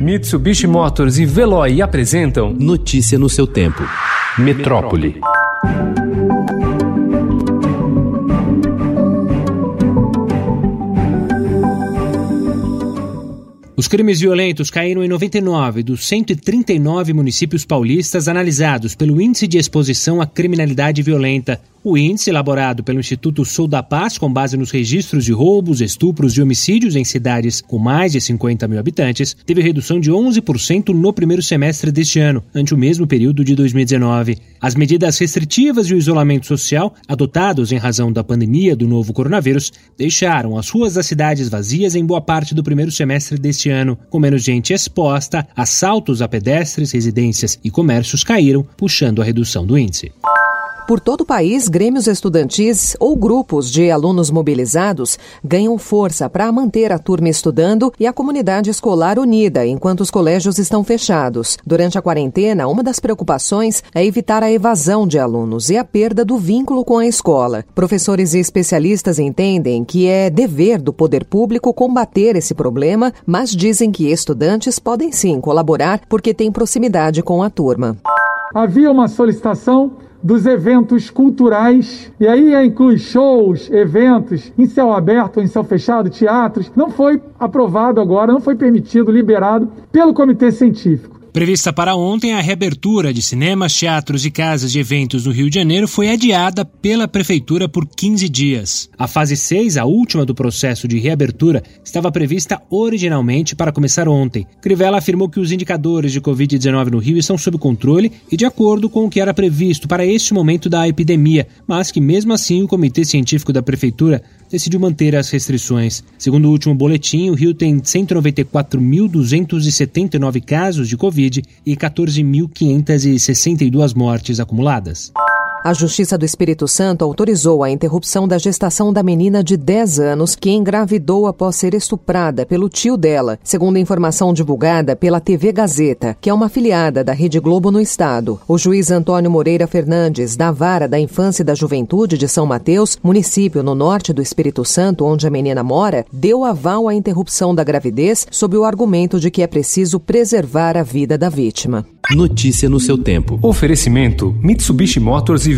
Mitsubishi Motors e Veloy apresentam Notícia no seu tempo. Metrópole. Os crimes violentos caíram em 99 dos 139 municípios paulistas analisados pelo Índice de Exposição à Criminalidade Violenta. O índice, elaborado pelo Instituto Sul da Paz, com base nos registros de roubos, estupros e homicídios em cidades com mais de 50 mil habitantes, teve redução de 11% no primeiro semestre deste ano, ante o mesmo período de 2019. As medidas restritivas e o isolamento social, adotados em razão da pandemia do novo coronavírus, deixaram as ruas das cidades vazias em boa parte do primeiro semestre deste ano. Com menos gente exposta, assaltos a pedestres, residências e comércios caíram, puxando a redução do índice. Por todo o país, grêmios estudantis ou grupos de alunos mobilizados ganham força para manter a turma estudando e a comunidade escolar unida enquanto os colégios estão fechados. Durante a quarentena, uma das preocupações é evitar a evasão de alunos e a perda do vínculo com a escola. Professores e especialistas entendem que é dever do poder público combater esse problema, mas dizem que estudantes podem sim colaborar porque têm proximidade com a turma. Havia uma solicitação dos eventos culturais, e aí inclui shows, eventos em céu aberto em céu fechado, teatros, não foi aprovado agora, não foi permitido, liberado pelo comitê científico. Prevista para ontem, a reabertura de cinemas, teatros e casas de eventos no Rio de Janeiro foi adiada pela Prefeitura por 15 dias. A fase 6, a última do processo de reabertura, estava prevista originalmente para começar ontem. Crivella afirmou que os indicadores de Covid-19 no Rio estão sob controle e de acordo com o que era previsto para este momento da epidemia, mas que mesmo assim o Comitê Científico da Prefeitura decidiu manter as restrições. Segundo o último boletim, o Rio tem 194.279 casos de Covid e 14.562 mortes acumuladas. A Justiça do Espírito Santo autorizou a interrupção da gestação da menina de 10 anos que engravidou após ser estuprada pelo tio dela, segundo a informação divulgada pela TV Gazeta, que é uma afiliada da Rede Globo no estado. O juiz Antônio Moreira Fernandes, da Vara da Infância e da Juventude de São Mateus, município no norte do Espírito Santo, onde a menina mora, deu aval à interrupção da gravidez sob o argumento de que é preciso preservar a vida da vítima. Notícia no seu tempo. Oferecimento: Mitsubishi Motors e